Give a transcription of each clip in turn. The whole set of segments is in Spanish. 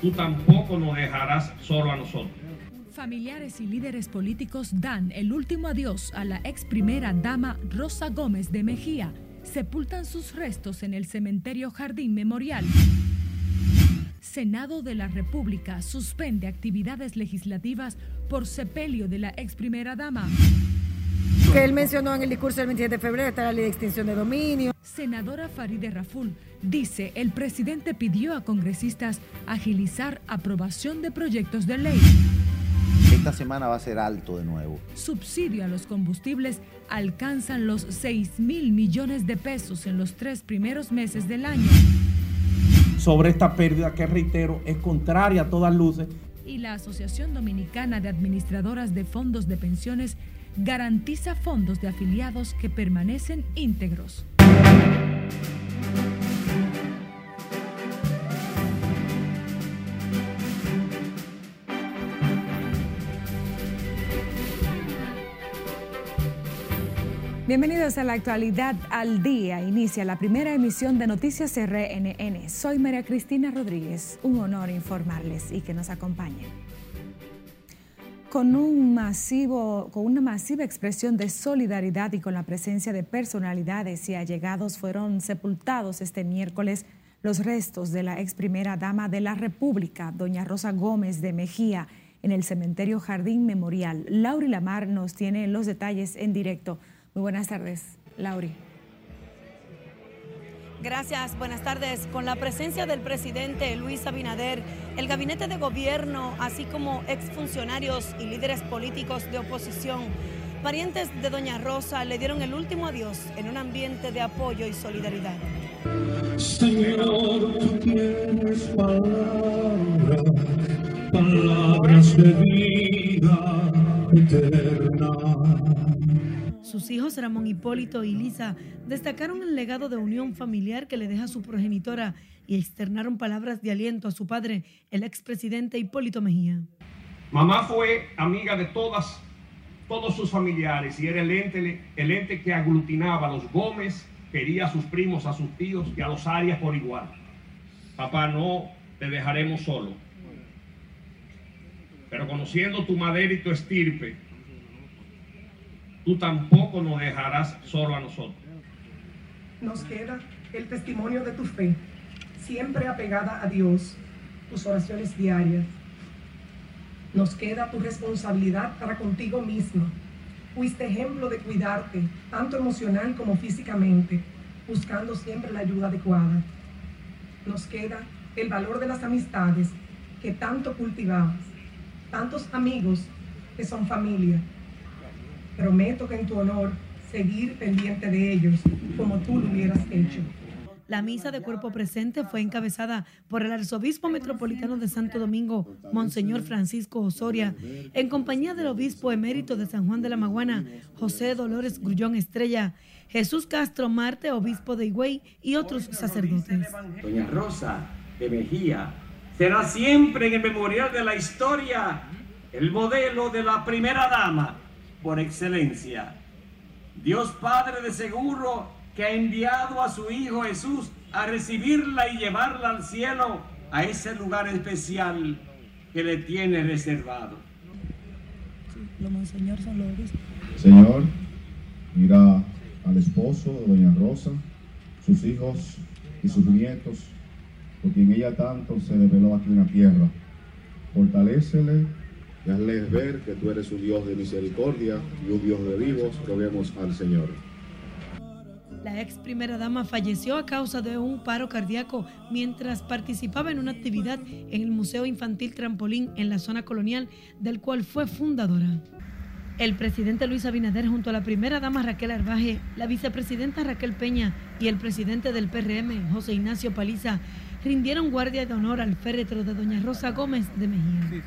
tú tampoco nos dejarás solo a nosotros. Familiares y líderes políticos dan el último adiós a la ex primera dama Rosa Gómez de Mejía. Sepultan sus restos en el cementerio Jardín Memorial. Senado de la República suspende actividades legislativas por sepelio de la ex primera dama. Que él mencionó en el discurso del 27 de febrero está la ley de extinción de dominio. Senadora Faride Raful dice el presidente pidió a congresistas agilizar aprobación de proyectos de ley. Esta semana va a ser alto de nuevo. Subsidio a los combustibles alcanzan los 6 mil millones de pesos en los tres primeros meses del año. Sobre esta pérdida que reitero es contraria a todas luces. Y la Asociación Dominicana de Administradoras de Fondos de Pensiones garantiza fondos de afiliados que permanecen íntegros. Bienvenidos a la actualidad al día. Inicia la primera emisión de Noticias RNN. Soy María Cristina Rodríguez. Un honor informarles y que nos acompañen. Con, un masivo, con una masiva expresión de solidaridad y con la presencia de personalidades y allegados fueron sepultados este miércoles los restos de la ex primera dama de la República, doña Rosa Gómez de Mejía, en el cementerio Jardín Memorial. Lauri Lamar nos tiene los detalles en directo. Muy buenas tardes, Lauri. Gracias, buenas tardes. Con la presencia del presidente Luis Abinader, el gabinete de gobierno, así como exfuncionarios y líderes políticos de oposición, parientes de Doña Rosa le dieron el último adiós en un ambiente de apoyo y solidaridad. Señor, tú tienes palabras, palabras de vida. Sus hijos Ramón Hipólito y Lisa destacaron el legado de unión familiar que le deja su progenitora y externaron palabras de aliento a su padre, el expresidente Hipólito Mejía. Mamá fue amiga de todas, todos sus familiares y era el ente, el ente que aglutinaba a los Gómez, quería a sus primos, a sus tíos y a los Arias por igual. Papá, no te dejaremos solo. Pero conociendo tu madera y tu estirpe, tampoco nos dejarás solo a nosotros. Nos queda el testimonio de tu fe, siempre apegada a Dios, tus oraciones diarias. Nos queda tu responsabilidad para contigo mismo. Fuiste ejemplo de cuidarte, tanto emocional como físicamente, buscando siempre la ayuda adecuada. Nos queda el valor de las amistades que tanto cultivabas, tantos amigos que son familia, Prometo que en tu honor seguir pendiente de ellos como tú lo hubieras hecho. La misa de cuerpo presente fue encabezada por el arzobispo metropolitano de Santo Domingo, Monseñor Francisco Osoria, en compañía del obispo emérito de San Juan de la Maguana, José Dolores Grullón Estrella, Jesús Castro Marte, obispo de Higüey y otros sacerdotes. Doña Rosa de Mejía será siempre en el memorial de la historia el modelo de la primera dama por excelencia. Dios Padre de seguro que ha enviado a su Hijo Jesús a recibirla y llevarla al cielo, a ese lugar especial que le tiene reservado. Señor, mira al esposo de Doña Rosa, sus hijos y sus nietos, por quien ella tanto se develó aquí en la tierra. Fortalécele y hazles ver que tú eres un Dios de misericordia y un Dios de vivos. Roguemos al Señor. La ex primera dama falleció a causa de un paro cardíaco mientras participaba en una actividad en el Museo Infantil Trampolín en la zona colonial, del cual fue fundadora. El presidente Luis Abinader junto a la primera dama Raquel Arbaje, la vicepresidenta Raquel Peña y el presidente del PRM, José Ignacio Paliza, rindieron guardia de honor al féretro de Doña Rosa Gómez de Mejía.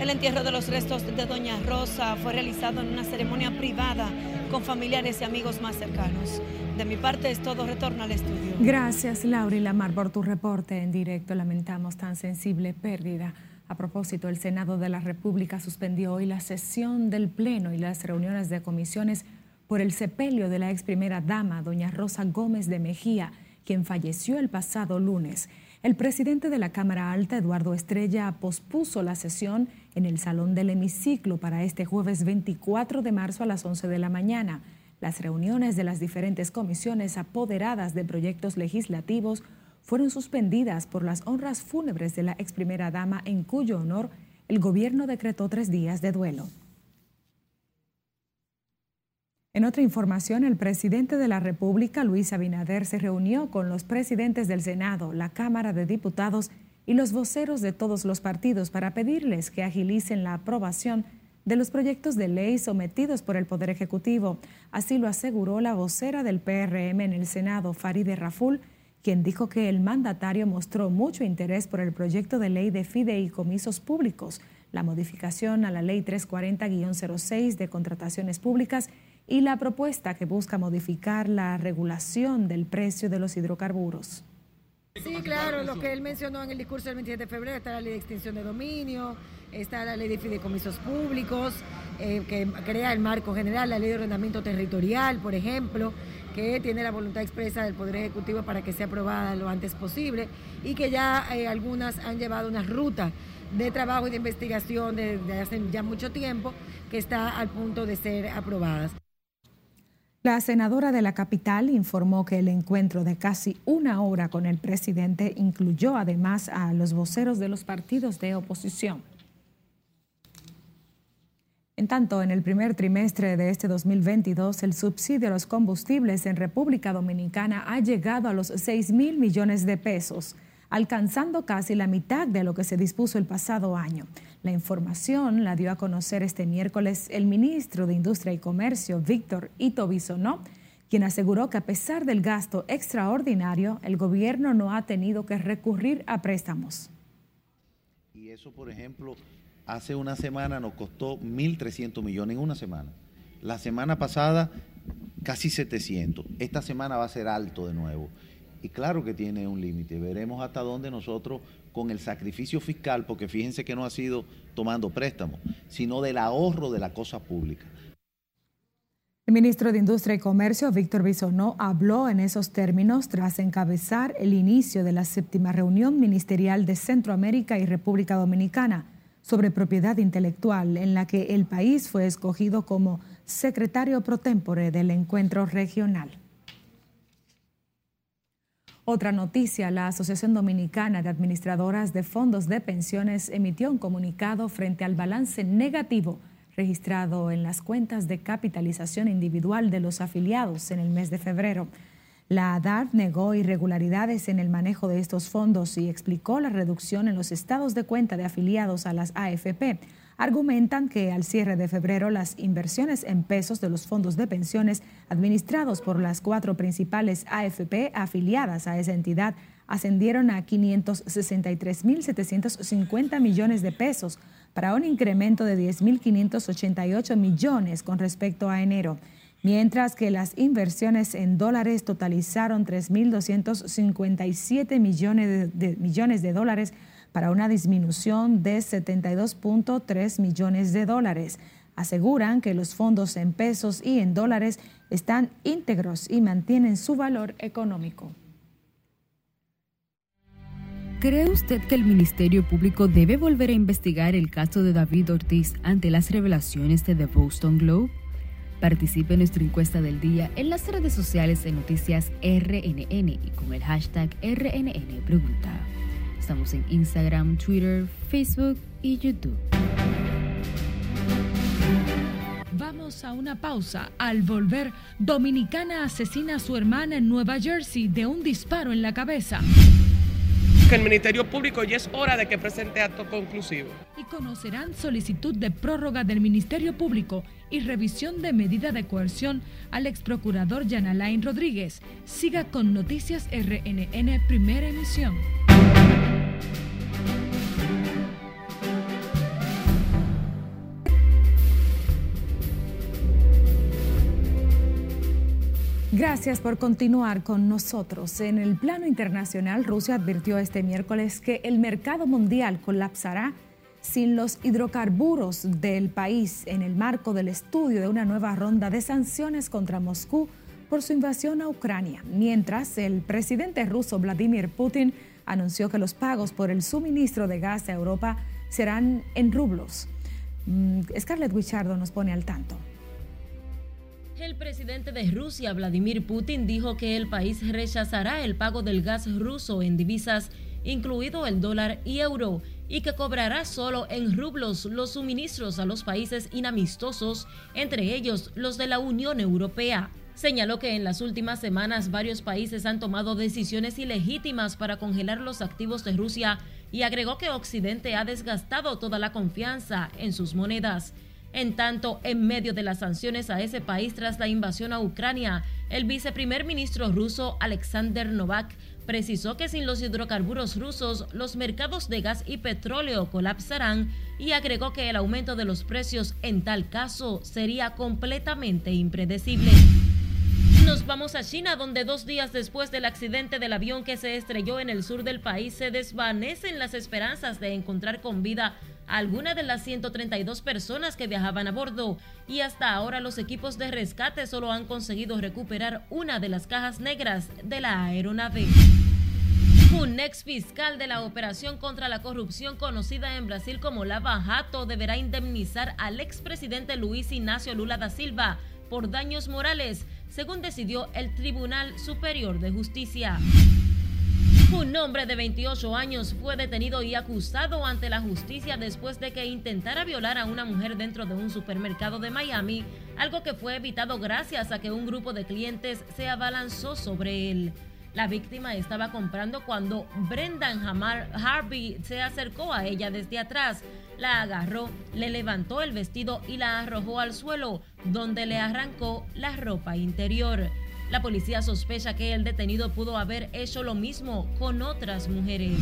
El entierro de los restos de Doña Rosa fue realizado en una ceremonia privada con familiares y amigos más cercanos. De mi parte es todo, retorno al estudio. Gracias Laura y Lamar por tu reporte en directo. Lamentamos tan sensible pérdida. A propósito, el Senado de la República suspendió hoy la sesión del Pleno y las reuniones de comisiones por el sepelio de la ex primera dama, doña Rosa Gómez de Mejía, quien falleció el pasado lunes. El presidente de la Cámara Alta, Eduardo Estrella, pospuso la sesión en el Salón del Hemiciclo para este jueves 24 de marzo a las 11 de la mañana. Las reuniones de las diferentes comisiones apoderadas de proyectos legislativos fueron suspendidas por las honras fúnebres de la ex primera dama en cuyo honor el gobierno decretó tres días de duelo. En otra información, el presidente de la República, Luis Abinader, se reunió con los presidentes del Senado, la Cámara de Diputados y los voceros de todos los partidos para pedirles que agilicen la aprobación de los proyectos de ley sometidos por el Poder Ejecutivo. Así lo aseguró la vocera del PRM en el Senado, Faride Raful, quien dijo que el mandatario mostró mucho interés por el proyecto de ley de fideicomisos públicos, la modificación a la ley 340-06 de contrataciones públicas y la propuesta que busca modificar la regulación del precio de los hidrocarburos. Sí, claro, lo que él mencionó en el discurso del 27 de febrero, está la ley de extinción de dominio, está la ley de fideicomisos públicos, eh, que crea el marco general, la ley de ordenamiento territorial, por ejemplo, que tiene la voluntad expresa del Poder Ejecutivo para que sea aprobada lo antes posible y que ya eh, algunas han llevado una ruta de trabajo y de investigación desde hace ya mucho tiempo que está al punto de ser aprobadas. La senadora de la capital informó que el encuentro de casi una hora con el presidente incluyó además a los voceros de los partidos de oposición. En tanto, en el primer trimestre de este 2022, el subsidio a los combustibles en República Dominicana ha llegado a los 6 mil millones de pesos, alcanzando casi la mitad de lo que se dispuso el pasado año. La información la dio a conocer este miércoles el ministro de Industria y Comercio, Víctor Ito Bisonó, quien aseguró que a pesar del gasto extraordinario, el gobierno no ha tenido que recurrir a préstamos. Y eso, por ejemplo, hace una semana nos costó 1.300 millones en una semana. La semana pasada casi 700. Esta semana va a ser alto de nuevo. Y claro que tiene un límite. Veremos hasta dónde nosotros, con el sacrificio fiscal, porque fíjense que no ha sido tomando préstamos, sino del ahorro de la cosa pública. El ministro de Industria y Comercio, Víctor Bisonó, habló en esos términos tras encabezar el inicio de la séptima reunión ministerial de Centroamérica y República Dominicana sobre propiedad intelectual, en la que el país fue escogido como secretario pro tempore del encuentro regional. Otra noticia, la Asociación Dominicana de Administradoras de Fondos de Pensiones emitió un comunicado frente al balance negativo registrado en las cuentas de capitalización individual de los afiliados en el mes de febrero. La ADAR negó irregularidades en el manejo de estos fondos y explicó la reducción en los estados de cuenta de afiliados a las AFP argumentan que al cierre de febrero las inversiones en pesos de los fondos de pensiones administrados por las cuatro principales AFP afiliadas a esa entidad ascendieron a 563.750 millones de pesos para un incremento de 10.588 millones con respecto a enero, mientras que las inversiones en dólares totalizaron 3.257 millones de, millones de dólares para una disminución de 72.3 millones de dólares. Aseguran que los fondos en pesos y en dólares están íntegros y mantienen su valor económico. ¿Cree usted que el Ministerio Público debe volver a investigar el caso de David Ortiz ante las revelaciones de The Boston Globe? Participe en nuestra encuesta del día en las redes sociales de Noticias RNN y con el hashtag RNN Pregunta. Estamos en Instagram, Twitter, Facebook y YouTube. Vamos a una pausa. Al volver, Dominicana asesina a su hermana en Nueva Jersey de un disparo en la cabeza. Que el Ministerio Público ya es hora de que presente acto conclusivo. Y conocerán solicitud de prórroga del Ministerio Público y revisión de medida de coerción al ex procurador Yanalain Rodríguez. Siga con Noticias RNN Primera Emisión. Gracias por continuar con nosotros. En el plano internacional, Rusia advirtió este miércoles que el mercado mundial colapsará sin los hidrocarburos del país en el marco del estudio de una nueva ronda de sanciones contra Moscú por su invasión a Ucrania, mientras el presidente ruso Vladimir Putin anunció que los pagos por el suministro de gas a Europa serán en rublos. Mm, Scarlett Wichardo nos pone al tanto. El presidente de Rusia, Vladimir Putin, dijo que el país rechazará el pago del gas ruso en divisas, incluido el dólar y euro, y que cobrará solo en rublos los suministros a los países inamistosos, entre ellos los de la Unión Europea. Señaló que en las últimas semanas varios países han tomado decisiones ilegítimas para congelar los activos de Rusia y agregó que Occidente ha desgastado toda la confianza en sus monedas. En tanto, en medio de las sanciones a ese país tras la invasión a Ucrania, el viceprimer ministro ruso Alexander Novak precisó que sin los hidrocarburos rusos los mercados de gas y petróleo colapsarán y agregó que el aumento de los precios en tal caso sería completamente impredecible. Nos vamos a China, donde dos días después del accidente del avión que se estrelló en el sur del país, se desvanecen las esperanzas de encontrar con vida alguna de las 132 personas que viajaban a bordo. Y hasta ahora los equipos de rescate solo han conseguido recuperar una de las cajas negras de la aeronave. Un ex fiscal de la operación contra la corrupción conocida en Brasil como Lava Jato deberá indemnizar al expresidente Luis Ignacio Lula da Silva por daños morales según decidió el Tribunal Superior de Justicia. Un hombre de 28 años fue detenido y acusado ante la justicia después de que intentara violar a una mujer dentro de un supermercado de Miami, algo que fue evitado gracias a que un grupo de clientes se abalanzó sobre él. La víctima estaba comprando cuando Brendan Hamar Harvey se acercó a ella desde atrás, la agarró, le levantó el vestido y la arrojó al suelo, donde le arrancó la ropa interior. La policía sospecha que el detenido pudo haber hecho lo mismo con otras mujeres.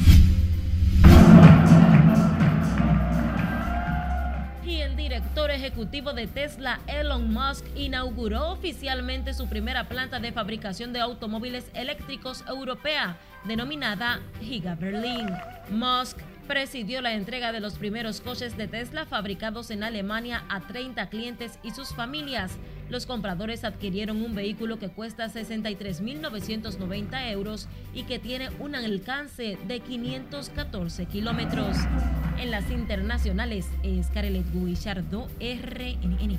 Y el director ejecutivo de Tesla, Elon Musk, inauguró oficialmente su primera planta de fabricación de automóviles eléctricos europea, denominada Giga Berlin. Musk presidió la entrega de los primeros coches de Tesla fabricados en Alemania a 30 clientes y sus familias. Los compradores adquirieron un vehículo que cuesta 63.990 euros y que tiene un alcance de 514 kilómetros. En las internacionales, Scarlett Guillardo, RNN.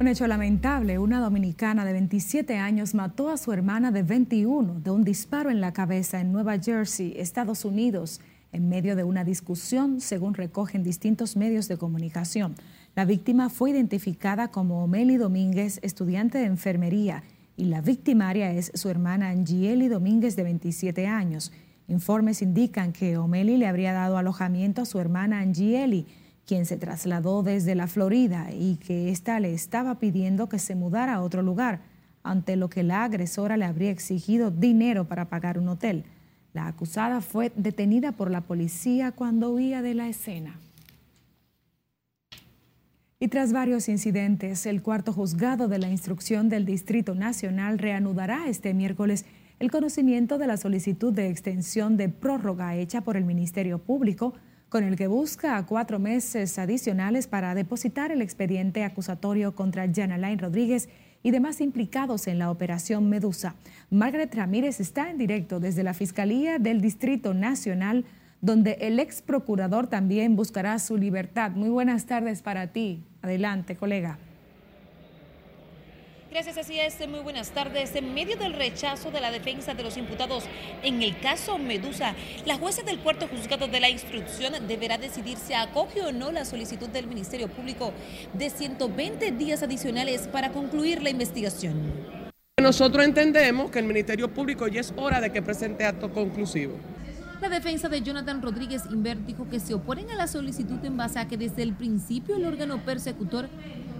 Un hecho lamentable, una dominicana de 27 años mató a su hermana de 21 de un disparo en la cabeza en Nueva Jersey, Estados Unidos en medio de una discusión, según recogen distintos medios de comunicación. La víctima fue identificada como Omeli Domínguez, estudiante de enfermería, y la victimaria es su hermana Angieli Domínguez, de 27 años. Informes indican que Omeli le habría dado alojamiento a su hermana Angieli, quien se trasladó desde la Florida y que ésta le estaba pidiendo que se mudara a otro lugar, ante lo que la agresora le habría exigido dinero para pagar un hotel. La acusada fue detenida por la policía cuando huía de la escena. Y tras varios incidentes, el cuarto juzgado de la instrucción del Distrito Nacional reanudará este miércoles el conocimiento de la solicitud de extensión de prórroga hecha por el Ministerio Público, con el que busca cuatro meses adicionales para depositar el expediente acusatorio contra Alain Rodríguez y demás implicados en la operación Medusa. Margaret Ramírez está en directo desde la Fiscalía del Distrito Nacional, donde el ex procurador también buscará su libertad. Muy buenas tardes para ti. Adelante, colega. Gracias, así es. Muy buenas tardes. En medio del rechazo de la defensa de los imputados en el caso Medusa, la jueza del cuarto juzgado de la instrucción deberá decidir si acoge o no la solicitud del Ministerio Público de 120 días adicionales para concluir la investigación. Nosotros entendemos que el Ministerio Público ya es hora de que presente acto conclusivo. La defensa de Jonathan Rodríguez Inver dijo que se oponen a la solicitud en base a que desde el principio el órgano persecutor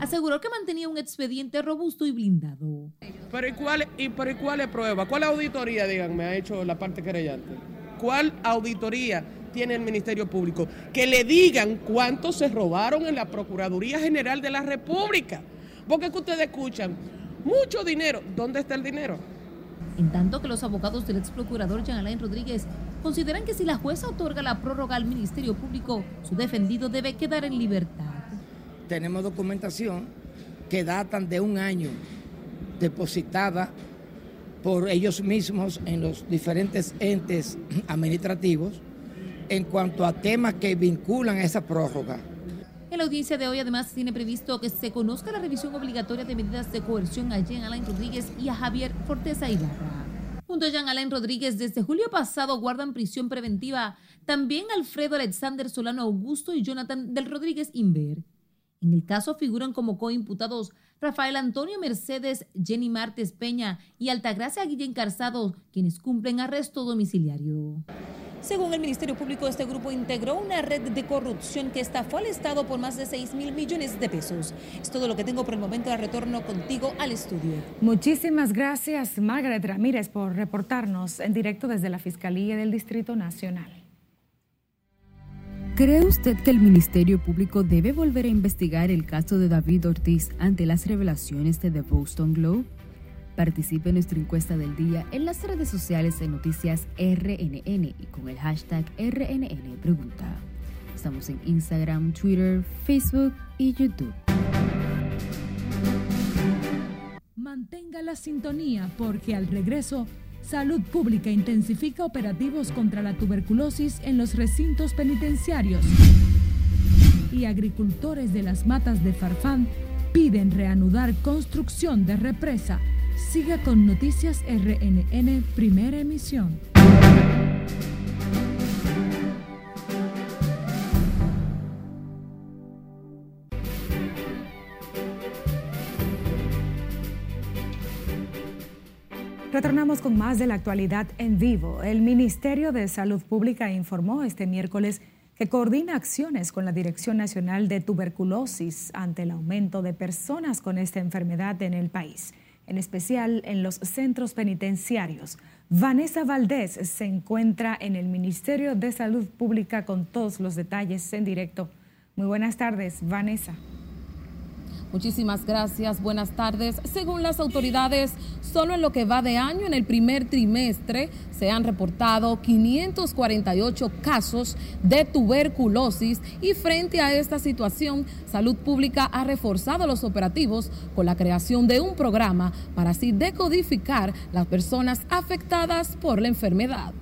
aseguró que mantenía un expediente robusto y blindado. Pero ¿y cuál, y, pero ¿y cuál es prueba? ¿Cuál auditoría, díganme, ha hecho la parte querellante? ¿Cuál auditoría tiene el Ministerio Público? Que le digan cuánto se robaron en la Procuraduría General de la República. Porque que ustedes escuchan, mucho dinero. ¿Dónde está el dinero? En tanto que los abogados del ex procurador Jean Alain Rodríguez consideran que si la jueza otorga la prórroga al Ministerio Público, su defendido debe quedar en libertad. Tenemos documentación que datan de un año depositada por ellos mismos en los diferentes entes administrativos en cuanto a temas que vinculan a esa prórroga. En la audiencia de hoy además tiene previsto que se conozca la revisión obligatoria de medidas de coerción a Jean Alain Rodríguez y a Javier Forteza Ibarra. Junto a Jean Alain Rodríguez, desde julio pasado guardan prisión preventiva también Alfredo Alexander Solano Augusto y Jonathan del Rodríguez Inver. En el caso figuran como coimputados Rafael Antonio Mercedes, Jenny Martes Peña y Altagracia Guillén Carzado, quienes cumplen arresto domiciliario. Según el Ministerio Público, este grupo integró una red de corrupción que estafó al Estado por más de 6 mil millones de pesos. Es todo lo que tengo por el momento. de retorno contigo al estudio. Muchísimas gracias, Margaret Ramírez, por reportarnos en directo desde la Fiscalía del Distrito Nacional. ¿Cree usted que el Ministerio Público debe volver a investigar el caso de David Ortiz ante las revelaciones de The Boston Globe? Participe en nuestra encuesta del día en las redes sociales de Noticias RNN y con el hashtag RNN Pregunta. Estamos en Instagram, Twitter, Facebook y YouTube. Mantenga la sintonía porque al regreso, Salud Pública intensifica operativos contra la tuberculosis en los recintos penitenciarios. Y agricultores de las matas de Farfán piden reanudar construcción de represa Siga con Noticias RNN, primera emisión. Retornamos con más de la actualidad en vivo. El Ministerio de Salud Pública informó este miércoles que coordina acciones con la Dirección Nacional de Tuberculosis ante el aumento de personas con esta enfermedad en el país en especial en los centros penitenciarios. Vanessa Valdés se encuentra en el Ministerio de Salud Pública con todos los detalles en directo. Muy buenas tardes, Vanessa. Muchísimas gracias, buenas tardes. Según las autoridades, solo en lo que va de año, en el primer trimestre, se han reportado 548 casos de tuberculosis y frente a esta situación, Salud Pública ha reforzado los operativos con la creación de un programa para así decodificar las personas afectadas por la enfermedad.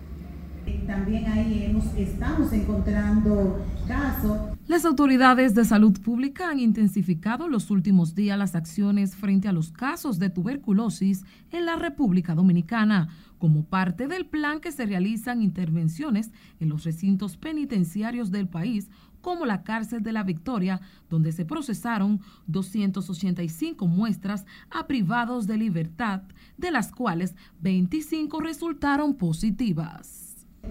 También ahí hemos, estamos encontrando casos. Las autoridades de salud pública han intensificado los últimos días las acciones frente a los casos de tuberculosis en la República Dominicana, como parte del plan que se realizan intervenciones en los recintos penitenciarios del país, como la cárcel de la Victoria, donde se procesaron 285 muestras a privados de libertad, de las cuales 25 resultaron positivas.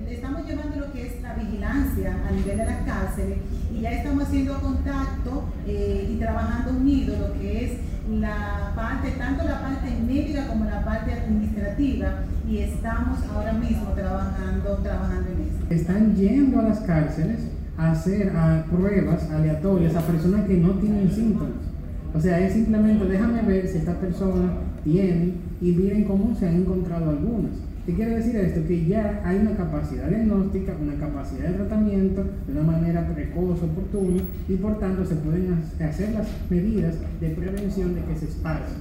Estamos llevando lo que es la vigilancia a nivel de las cárceles y ya estamos haciendo contacto eh, y trabajando unido lo que es la parte, tanto la parte médica como la parte administrativa y estamos ahora mismo trabajando, trabajando en eso. Están yendo a las cárceles a hacer pruebas aleatorias a personas que no tienen síntomas. O sea, es simplemente déjame ver si esta persona tiene y miren cómo se han encontrado algunas. ¿Qué quiere decir esto? Que ya hay una capacidad diagnóstica, una capacidad de tratamiento de una manera precoz, oportuna, y por tanto se pueden hacer las medidas de prevención de que se esparce.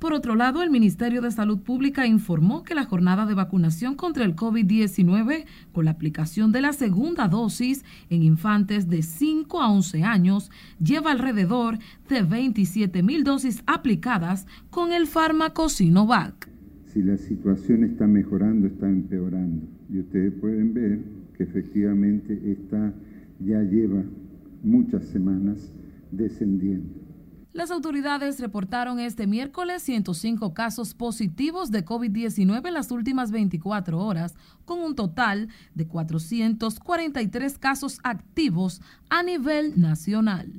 Por otro lado, el Ministerio de Salud Pública informó que la jornada de vacunación contra el COVID-19 con la aplicación de la segunda dosis en infantes de 5 a 11 años lleva alrededor de 27 mil dosis aplicadas con el fármaco Sinovac si la situación está mejorando, está empeorando. Y ustedes pueden ver que efectivamente esta ya lleva muchas semanas descendiendo. Las autoridades reportaron este miércoles 105 casos positivos de COVID-19 en las últimas 24 horas, con un total de 443 casos activos a nivel nacional.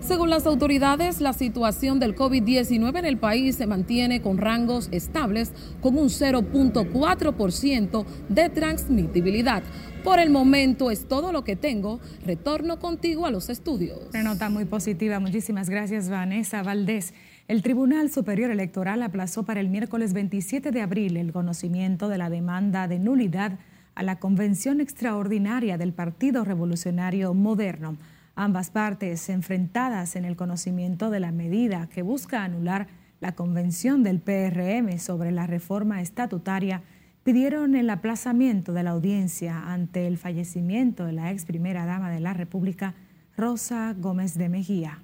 Según las autoridades, la situación del COVID-19 en el país se mantiene con rangos estables, con un 0.4% de transmitibilidad. Por el momento es todo lo que tengo. Retorno contigo a los estudios. Una nota muy positiva. Muchísimas gracias, Vanessa Valdés. El Tribunal Superior Electoral aplazó para el miércoles 27 de abril el conocimiento de la demanda de nulidad a la Convención Extraordinaria del Partido Revolucionario Moderno. Ambas partes enfrentadas en el conocimiento de la medida que busca anular la convención del PRM sobre la reforma estatutaria pidieron el aplazamiento de la audiencia ante el fallecimiento de la ex primera dama de la República, Rosa Gómez de Mejía.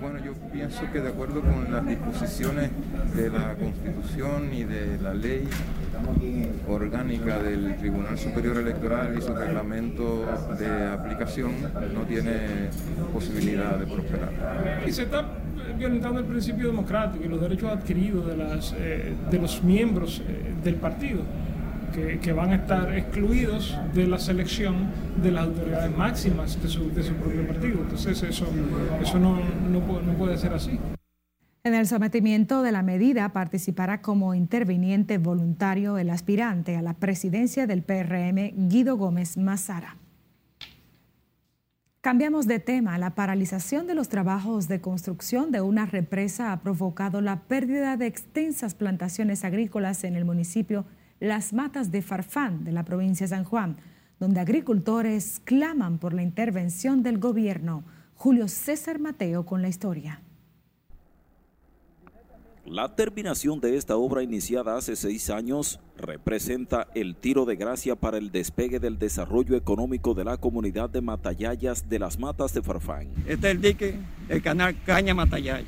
Bueno, yo pienso que de acuerdo con las disposiciones de la Constitución y de la ley orgánica del Tribunal Superior Electoral y su reglamento de aplicación, no tiene posibilidad de prosperar. Y se está el principio democrático y los derechos adquiridos de, eh, los miembros eh, del partido que, van a estar excluidos de la selección de las autoridades máximas de su, propio partido. Entonces eso, eso no, no puede ser así. En el sometimiento de la medida participará como interviniente voluntario el aspirante a la presidencia del PRM, Guido Gómez Mazara. Cambiamos de tema. La paralización de los trabajos de construcción de una represa ha provocado la pérdida de extensas plantaciones agrícolas en el municipio las Matas de Farfán de la provincia de San Juan, donde agricultores claman por la intervención del gobierno. Julio César Mateo con la historia. La terminación de esta obra iniciada hace seis años representa el tiro de gracia para el despegue del desarrollo económico de la comunidad de Matayayas de las Matas de Farfán. Este es el dique, el canal Caña Matayaya,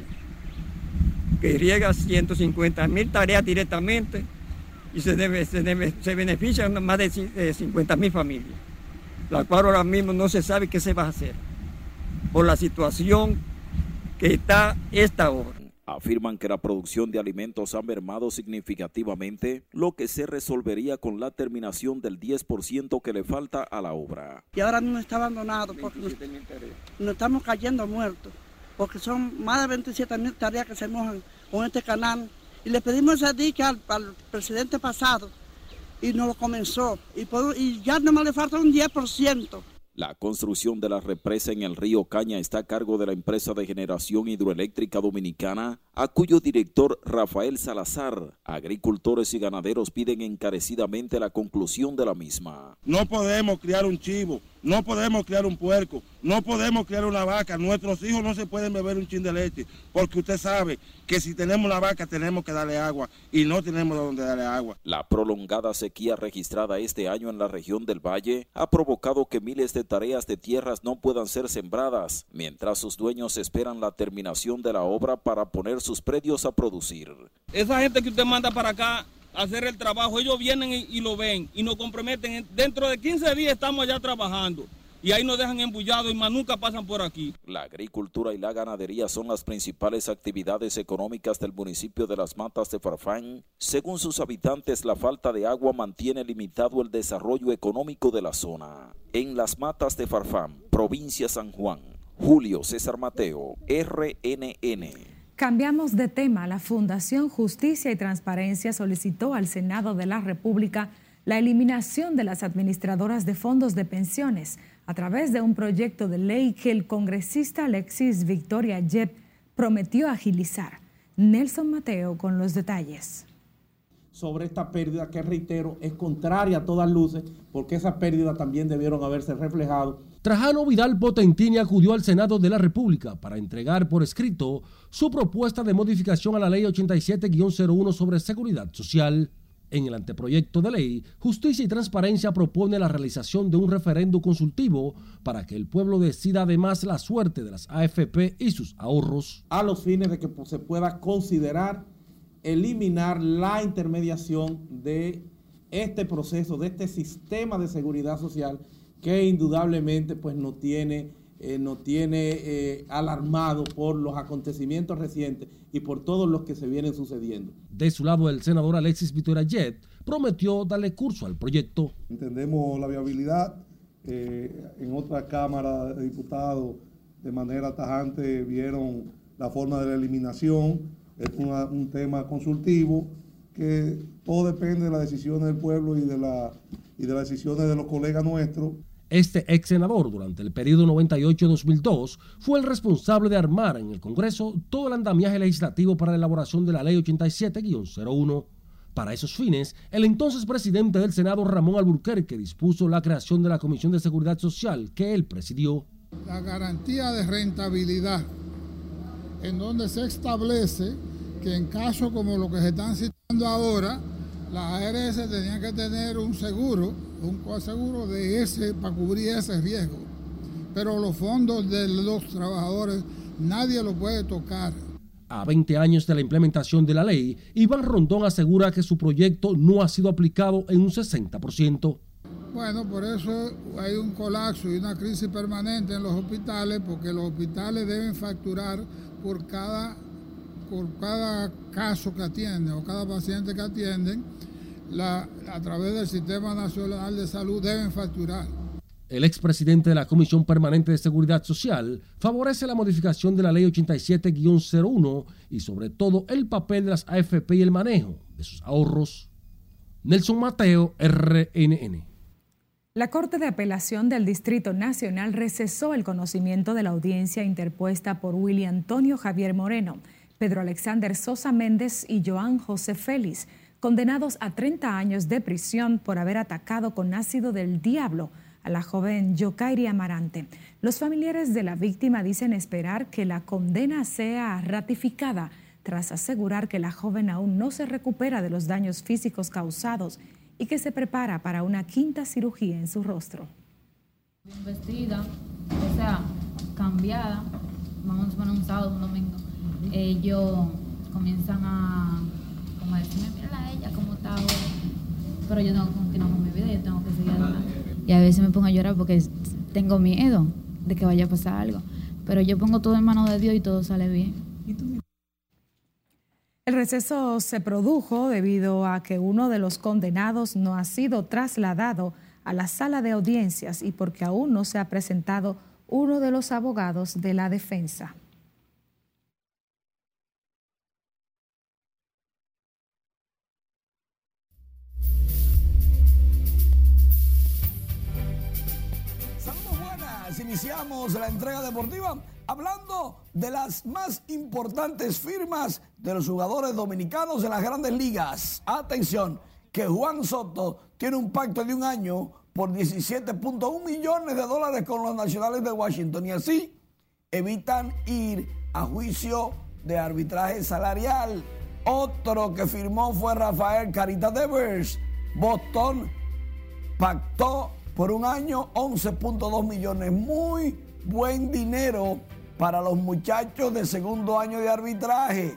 que riega 150 mil tareas directamente y se, benefician más de 50 mil familias, la cual ahora mismo no se sabe qué se va a hacer por la situación que está esta obra. Afirman que la producción de alimentos ha mermado significativamente, lo que se resolvería con la terminación del 10% que le falta a la obra. Y ahora mismo está abandonado porque nos, estamos cayendo muertos, porque son más de 27 mil tareas que se mojan con este canal y le pedimos ese dique al, presidente pasado y no lo comenzó. Y, y ya nomás le falta un 10%. La construcción de la represa en el río Caña está a cargo de la empresa de generación hidroeléctrica dominicana, a cuyo director Rafael Salazar, agricultores y ganaderos piden encarecidamente la conclusión de la misma. No podemos criar un chivo, no podemos criar un puerco, no podemos criar una vaca. Nuestros hijos no se pueden beber un chin de leche, porque usted sabe que si tenemos la vaca tenemos que darle agua y no tenemos de dónde darle agua. La prolongada sequía registrada este año en la región del Valle ha provocado que miles de tareas de tierras no puedan ser sembradas, mientras sus dueños esperan la terminación de la obra para poner sus predios a producir. Esa gente que usted manda para acá hacer el trabajo. Ellos vienen y, lo ven y nos comprometen. Dentro de 15 días estamos allá trabajando y ahí nos dejan embullados y más nunca pasan por aquí. La agricultura y la ganadería son las principales actividades económicas del municipio de Las Matas de Farfán. Según sus habitantes, la falta de agua mantiene limitado el desarrollo económico de la zona. En Las Matas de Farfán, provincia San Juan, Julio César Mateo, RNN. Cambiamos de tema. La Fundación Justicia y Transparencia solicitó al Senado de la República la eliminación de las administradoras de fondos de pensiones a través de un proyecto de ley que el congresista Alexis Victoria Yep prometió agilizar. Nelson Mateo con los detalles. Sobre esta pérdida que reitero es contraria a todas luces porque esas pérdidas también debieron haberse reflejado Trajano Vidal Potentini acudió al Senado de la República para entregar por escrito su propuesta de modificación a la Ley 87-01 sobre seguridad social. En el anteproyecto de ley, Justicia y Transparencia propone la realización de un referendo consultivo para que el pueblo decida además la suerte de las AFP y sus ahorros. A los fines de que se pueda considerar eliminar la intermediación de este proceso, de este sistema de seguridad social que indudablemente pues nos tiene, eh, tiene eh, alarmado por los acontecimientos recientes y por todos los que se vienen sucediendo. De su lado, el senador Alexis Vitora prometió darle curso al proyecto. Entendemos la viabilidad. Eh, en otra Cámara de Diputados, de manera tajante, vieron la forma de la eliminación. Es un tema consultivo que todo depende de las decisiones del pueblo y de, la, y de las decisiones de los colegas nuestros. Este ex senador, durante el periodo 98-2002, fue el responsable de armar en el Congreso todo el andamiaje legislativo para la elaboración de la Ley 87-01. Para esos fines, el entonces presidente del Senado, Ramón Alburquerque, dispuso la creación de la Comisión de Seguridad Social que él presidió. La garantía de rentabilidad, en donde se establece que en casos como lo que se están citando ahora, las ARS tenían que tener un seguro, un coaseguro de ese para cubrir ese riesgo. Pero los fondos de los trabajadores nadie lo puede tocar. A 20 años de la implementación de la ley, Iván Rondón asegura que su proyecto no ha sido aplicado en un 60%. Bueno, por eso hay un colapso y una crisis permanente en los hospitales, porque los hospitales deben facturar por cada, por cada caso que atienden o cada paciente que atienden, la, a través del Sistema Nacional de Salud deben facturar. El expresidente de la Comisión Permanente de Seguridad Social favorece la modificación de la Ley 87-01 y sobre todo el papel de las AFP y el manejo de sus ahorros. Nelson Mateo, RNN. La Corte de Apelación del Distrito Nacional recesó el conocimiento de la audiencia interpuesta por William Antonio Javier Moreno, Pedro Alexander Sosa Méndez y Joan José Félix, condenados a 30 años de prisión por haber atacado con ácido del diablo a la joven Yokairi Amarante. Los familiares de la víctima dicen esperar que la condena sea ratificada tras asegurar que la joven aún no se recupera de los daños físicos causados y que se prepara para una quinta cirugía en su rostro. Vestida, o sea, cambiada, vamos a poner un sábado, un domingo, ellos comienzan a, Pero yo tengo que continuar con mi vida, yo tengo que seguir adelante. Y a veces me pongo a llorar porque tengo miedo de que vaya a pasar algo. Pero yo pongo todo en manos de Dios y todo sale bien. El receso se produjo debido a que uno de los condenados no ha sido trasladado a la sala de audiencias y porque aún no se ha presentado uno de los abogados de la defensa. La entrega deportiva hablando de las más importantes firmas de los jugadores dominicanos en las grandes ligas. Atención, que Juan Soto tiene un pacto de un año por 17.1 millones de dólares con los nacionales de Washington y así evitan ir a juicio de arbitraje salarial. Otro que firmó fue Rafael Carita Devers. Boston pactó por un año 11.2 millones. Muy buen dinero para los muchachos de segundo año de arbitraje.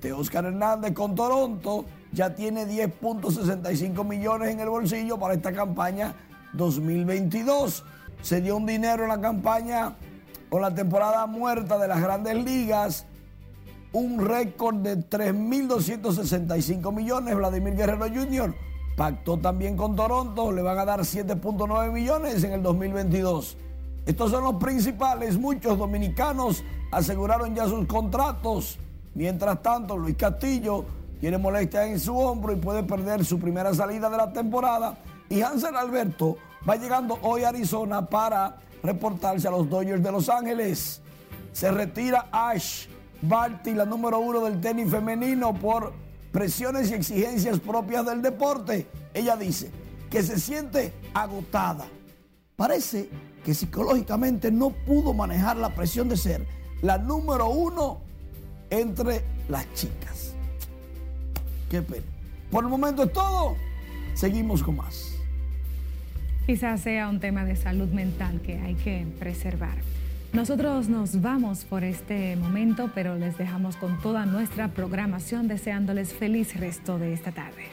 De Oscar Hernández con Toronto ya tiene 10.65 millones en el bolsillo para esta campaña 2022. Se dio un dinero en la campaña con la temporada muerta de las grandes ligas. Un récord de 3.265 millones. Vladimir Guerrero Jr Pactó también con Toronto, le van a dar 7.9 millones en el 2022. Estos son los principales, muchos dominicanos aseguraron ya sus contratos. Mientras tanto, Luis Castillo tiene molestia en su hombro y puede perder su primera salida de la temporada. Y Hansel Alberto va llegando hoy a Arizona para reportarse a los Dodgers de Los Ángeles. Se retira Ash Barty, la número uno del tenis femenino, por presiones y exigencias propias del deporte. Ella dice que se siente agotada. Parece que psicológicamente no pudo manejar la presión de ser la número uno entre las chicas. Qué pena. Por el momento es todo. Seguimos con más. Quizás sea un tema de salud mental que hay que preservar. Nosotros nos vamos por este momento, pero les dejamos con toda nuestra programación deseándoles feliz resto de esta tarde.